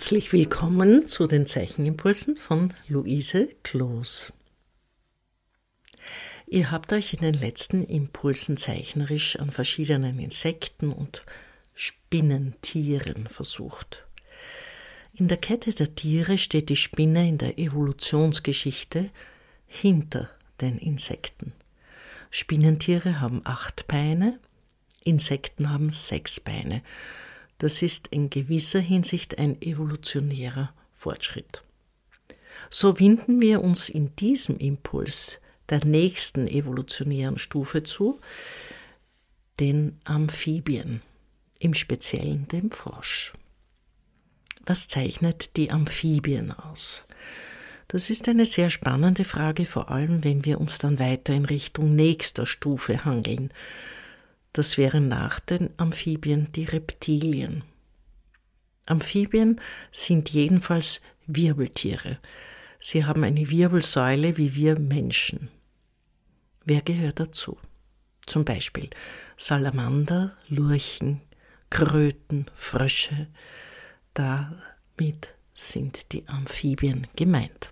Herzlich willkommen zu den Zeichenimpulsen von Luise Kloos. Ihr habt euch in den letzten Impulsen zeichnerisch an verschiedenen Insekten und Spinnentieren versucht. In der Kette der Tiere steht die Spinne in der Evolutionsgeschichte hinter den Insekten. Spinnentiere haben acht Beine, Insekten haben sechs Beine das ist in gewisser Hinsicht ein evolutionärer Fortschritt. So winden wir uns in diesem Impuls der nächsten evolutionären Stufe zu, den Amphibien, im Speziellen dem Frosch. Was zeichnet die Amphibien aus? Das ist eine sehr spannende Frage, vor allem wenn wir uns dann weiter in Richtung nächster Stufe hangeln, das wären nach den Amphibien die Reptilien. Amphibien sind jedenfalls Wirbeltiere. Sie haben eine Wirbelsäule wie wir Menschen. Wer gehört dazu? Zum Beispiel Salamander, Lurchen, Kröten, Frösche. Damit sind die Amphibien gemeint.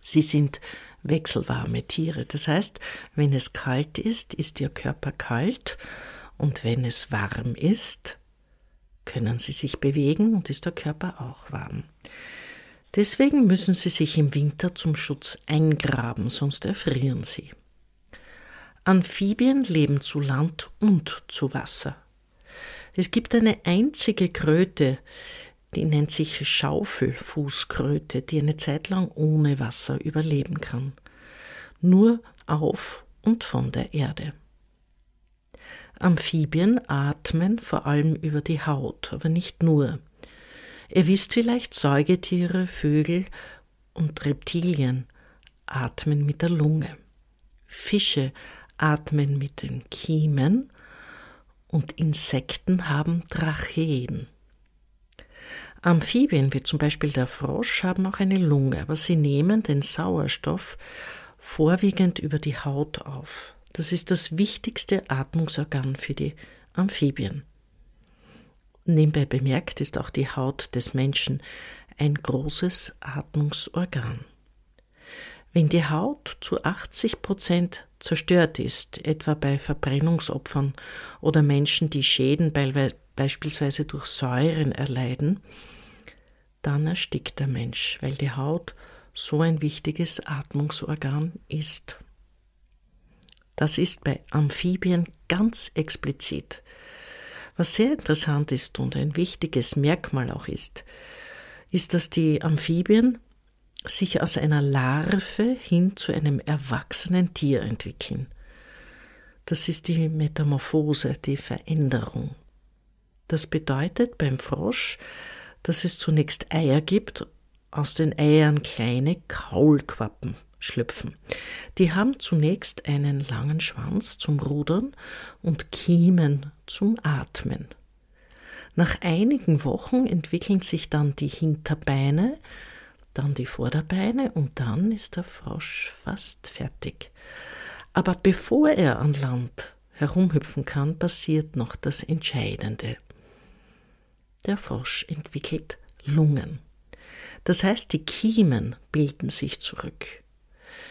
Sie sind wechselwarme Tiere. Das heißt, wenn es kalt ist, ist ihr Körper kalt und wenn es warm ist, können sie sich bewegen und ist der Körper auch warm. Deswegen müssen sie sich im Winter zum Schutz eingraben, sonst erfrieren sie. Amphibien leben zu Land und zu Wasser. Es gibt eine einzige Kröte, die nennt sich Schaufelfußkröte, die eine Zeit lang ohne Wasser überleben kann. Nur auf und von der Erde. Amphibien atmen vor allem über die Haut, aber nicht nur. Ihr wisst vielleicht, Säugetiere, Vögel und Reptilien atmen mit der Lunge. Fische atmen mit den Kiemen und Insekten haben Tracheen. Amphibien, wie zum Beispiel der Frosch, haben auch eine Lunge, aber sie nehmen den Sauerstoff vorwiegend über die Haut auf. Das ist das wichtigste Atmungsorgan für die Amphibien. Nebenbei bemerkt ist auch die Haut des Menschen ein großes Atmungsorgan. Wenn die Haut zu 80 Prozent zerstört ist, etwa bei Verbrennungsopfern oder Menschen, die Schäden beispielsweise durch Säuren erleiden, dann erstickt der Mensch, weil die Haut so ein wichtiges Atmungsorgan ist. Das ist bei Amphibien ganz explizit. Was sehr interessant ist und ein wichtiges Merkmal auch ist, ist, dass die Amphibien sich aus einer Larve hin zu einem erwachsenen Tier entwickeln. Das ist die Metamorphose, die Veränderung. Das bedeutet beim Frosch, dass es zunächst Eier gibt, aus den Eiern kleine Kaulquappen schlüpfen. Die haben zunächst einen langen Schwanz zum Rudern und Kiemen zum Atmen. Nach einigen Wochen entwickeln sich dann die Hinterbeine, dann die Vorderbeine und dann ist der Frosch fast fertig. Aber bevor er an Land herumhüpfen kann, passiert noch das Entscheidende. Der Frosch entwickelt Lungen. Das heißt, die Kiemen bilden sich zurück.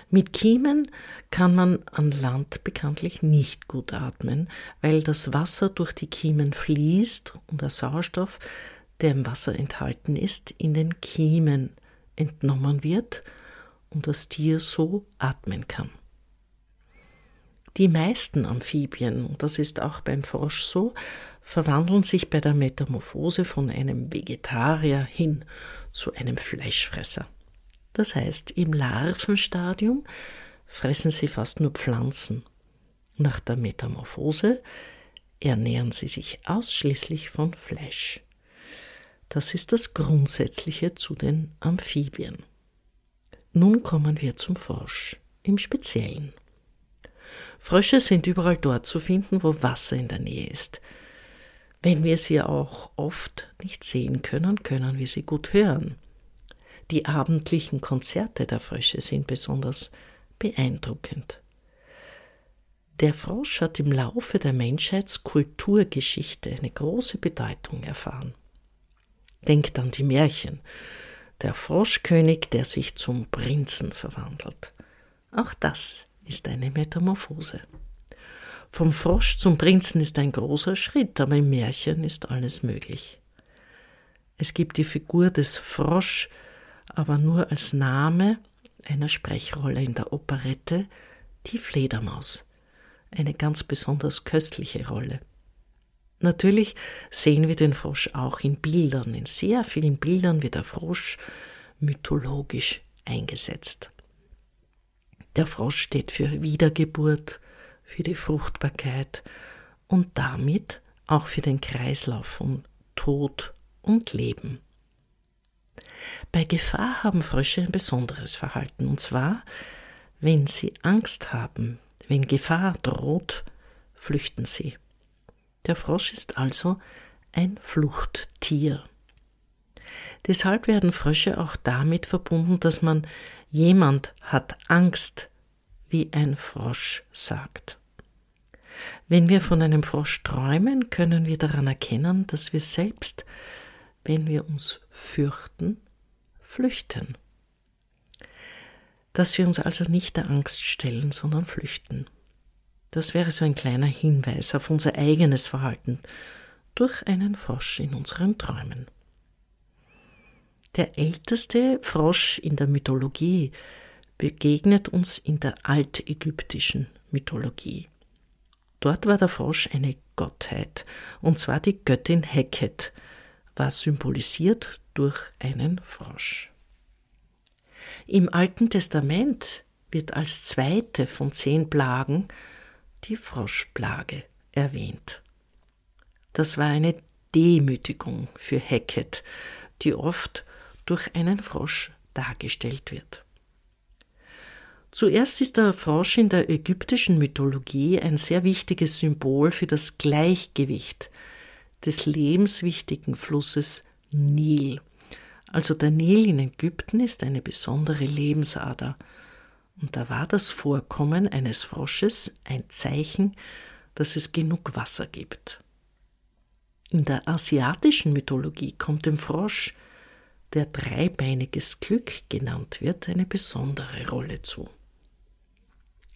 Mit Kiemen kann man an Land bekanntlich nicht gut atmen, weil das Wasser durch die Kiemen fließt und der Sauerstoff, der im Wasser enthalten ist, in den Kiemen entnommen wird und das Tier so atmen kann. Die meisten Amphibien, und das ist auch beim Frosch so, verwandeln sich bei der Metamorphose von einem Vegetarier hin zu einem Fleischfresser. Das heißt, im Larvenstadium fressen sie fast nur Pflanzen. Nach der Metamorphose ernähren sie sich ausschließlich von Fleisch. Das ist das Grundsätzliche zu den Amphibien. Nun kommen wir zum Frosch im Speziellen. Frösche sind überall dort zu finden, wo Wasser in der Nähe ist. Wenn wir sie auch oft nicht sehen können, können wir sie gut hören. Die abendlichen Konzerte der Frösche sind besonders beeindruckend. Der Frosch hat im Laufe der Menschheitskulturgeschichte eine große Bedeutung erfahren. Denkt an die Märchen. Der Froschkönig, der sich zum Prinzen verwandelt. Auch das ist eine Metamorphose. Vom Frosch zum Prinzen ist ein großer Schritt, aber im Märchen ist alles möglich. Es gibt die Figur des Frosch, aber nur als Name einer Sprechrolle in der Operette, die Fledermaus. Eine ganz besonders köstliche Rolle. Natürlich sehen wir den Frosch auch in Bildern. In sehr vielen Bildern wird der Frosch mythologisch eingesetzt. Der Frosch steht für Wiedergeburt, für die Fruchtbarkeit und damit auch für den Kreislauf von Tod und Leben. Bei Gefahr haben Frösche ein besonderes Verhalten, und zwar, wenn sie Angst haben, wenn Gefahr droht, flüchten sie. Der Frosch ist also ein Fluchttier. Deshalb werden Frösche auch damit verbunden, dass man jemand hat Angst, wie ein Frosch sagt. Wenn wir von einem Frosch träumen, können wir daran erkennen, dass wir selbst, wenn wir uns fürchten, flüchten. Dass wir uns also nicht der Angst stellen, sondern flüchten. Das wäre so ein kleiner Hinweis auf unser eigenes Verhalten durch einen Frosch in unseren Träumen. Der älteste Frosch in der Mythologie begegnet uns in der altägyptischen Mythologie. Dort war der Frosch eine Gottheit, und zwar die Göttin Heket, war symbolisiert durch einen Frosch. Im Alten Testament wird als zweite von zehn Plagen die Froschplage erwähnt. Das war eine Demütigung für Heket, die oft durch einen Frosch dargestellt wird. Zuerst ist der Frosch in der ägyptischen Mythologie ein sehr wichtiges Symbol für das Gleichgewicht des lebenswichtigen Flusses Nil. Also der Nil in Ägypten ist eine besondere Lebensader, und da war das Vorkommen eines Frosches ein Zeichen, dass es genug Wasser gibt. In der asiatischen Mythologie kommt dem Frosch, der dreibeiniges Glück genannt wird, eine besondere Rolle zu.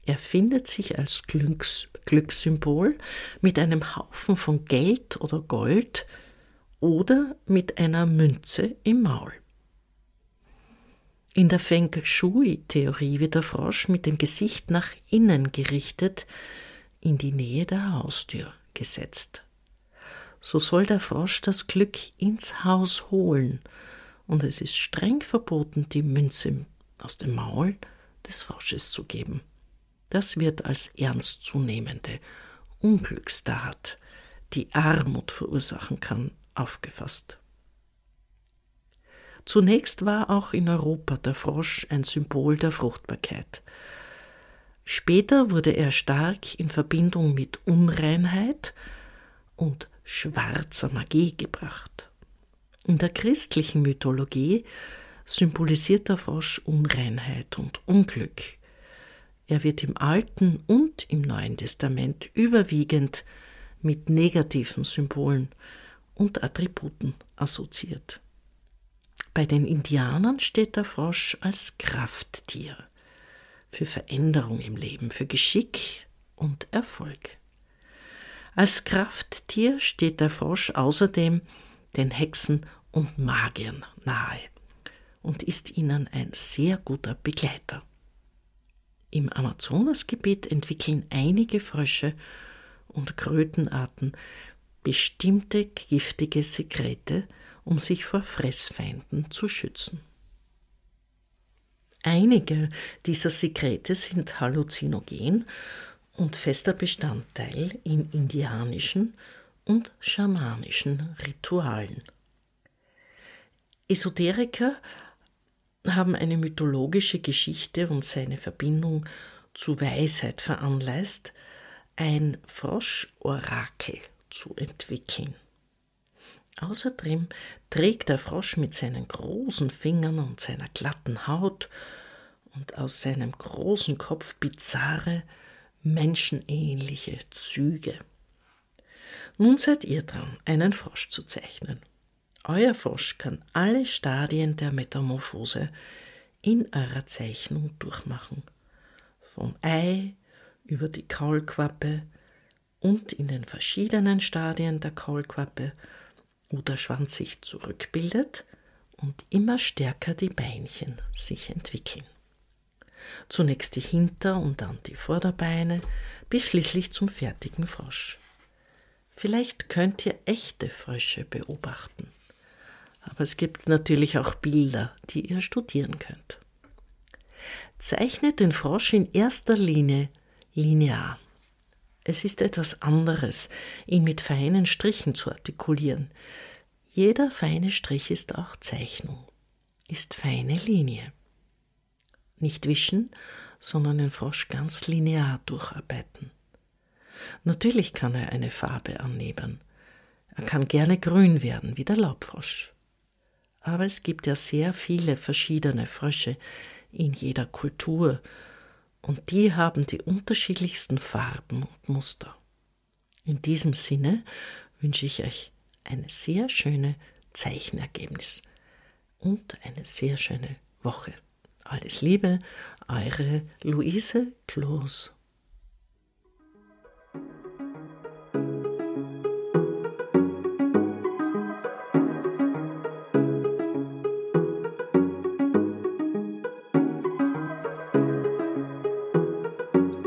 Er findet sich als Glücks Glückssymbol mit einem Haufen von Geld oder Gold oder mit einer Münze im Maul. In der Feng Shui-Theorie wird der Frosch mit dem Gesicht nach innen gerichtet in die Nähe der Haustür gesetzt. So soll der Frosch das Glück ins Haus holen, und es ist streng verboten, die Münze aus dem Maul des Frosches zu geben. Das wird als ernstzunehmende Unglückstat, die Armut verursachen kann, aufgefasst. Zunächst war auch in Europa der Frosch ein Symbol der Fruchtbarkeit. Später wurde er stark in Verbindung mit Unreinheit und schwarzer Magie gebracht. In der christlichen Mythologie symbolisiert der Frosch Unreinheit und Unglück. Er wird im Alten und im Neuen Testament überwiegend mit negativen Symbolen und Attributen assoziiert. Bei den Indianern steht der Frosch als Krafttier für Veränderung im Leben, für Geschick und Erfolg. Als Krafttier steht der Frosch außerdem den Hexen und Magiern nahe und ist ihnen ein sehr guter Begleiter. Im Amazonasgebiet entwickeln einige Frösche und Krötenarten bestimmte giftige Sekrete, um sich vor Fressfeinden zu schützen. Einige dieser Sekrete sind halluzinogen und fester Bestandteil in indianischen und schamanischen Ritualen. Esoteriker haben eine mythologische Geschichte und seine Verbindung zu Weisheit veranlasst, ein Froschorakel zu entwickeln. Außerdem trägt der Frosch mit seinen großen Fingern und seiner glatten Haut und aus seinem großen Kopf bizarre, menschenähnliche Züge. Nun seid ihr dran, einen Frosch zu zeichnen. Euer Frosch kann alle Stadien der Metamorphose in eurer Zeichnung durchmachen. Vom Ei über die Kaulquappe und in den verschiedenen Stadien der Kaulquappe, wo der Schwanz sich zurückbildet und immer stärker die Beinchen sich entwickeln. Zunächst die Hinter- und dann die Vorderbeine, bis schließlich zum fertigen Frosch. Vielleicht könnt ihr echte Frösche beobachten. Aber es gibt natürlich auch Bilder, die ihr studieren könnt. Zeichnet den Frosch in erster Linie linear. Es ist etwas anderes, ihn mit feinen Strichen zu artikulieren. Jeder feine Strich ist auch Zeichnung, ist feine Linie. Nicht wischen, sondern den Frosch ganz linear durcharbeiten. Natürlich kann er eine Farbe annehmen. Er kann gerne grün werden, wie der Laubfrosch. Aber es gibt ja sehr viele verschiedene Frösche in jeder Kultur, und die haben die unterschiedlichsten Farben und Muster. In diesem Sinne wünsche ich euch eine sehr schöne Zeichenergebnis und eine sehr schöne Woche. Alles Liebe, eure Luise Kloos.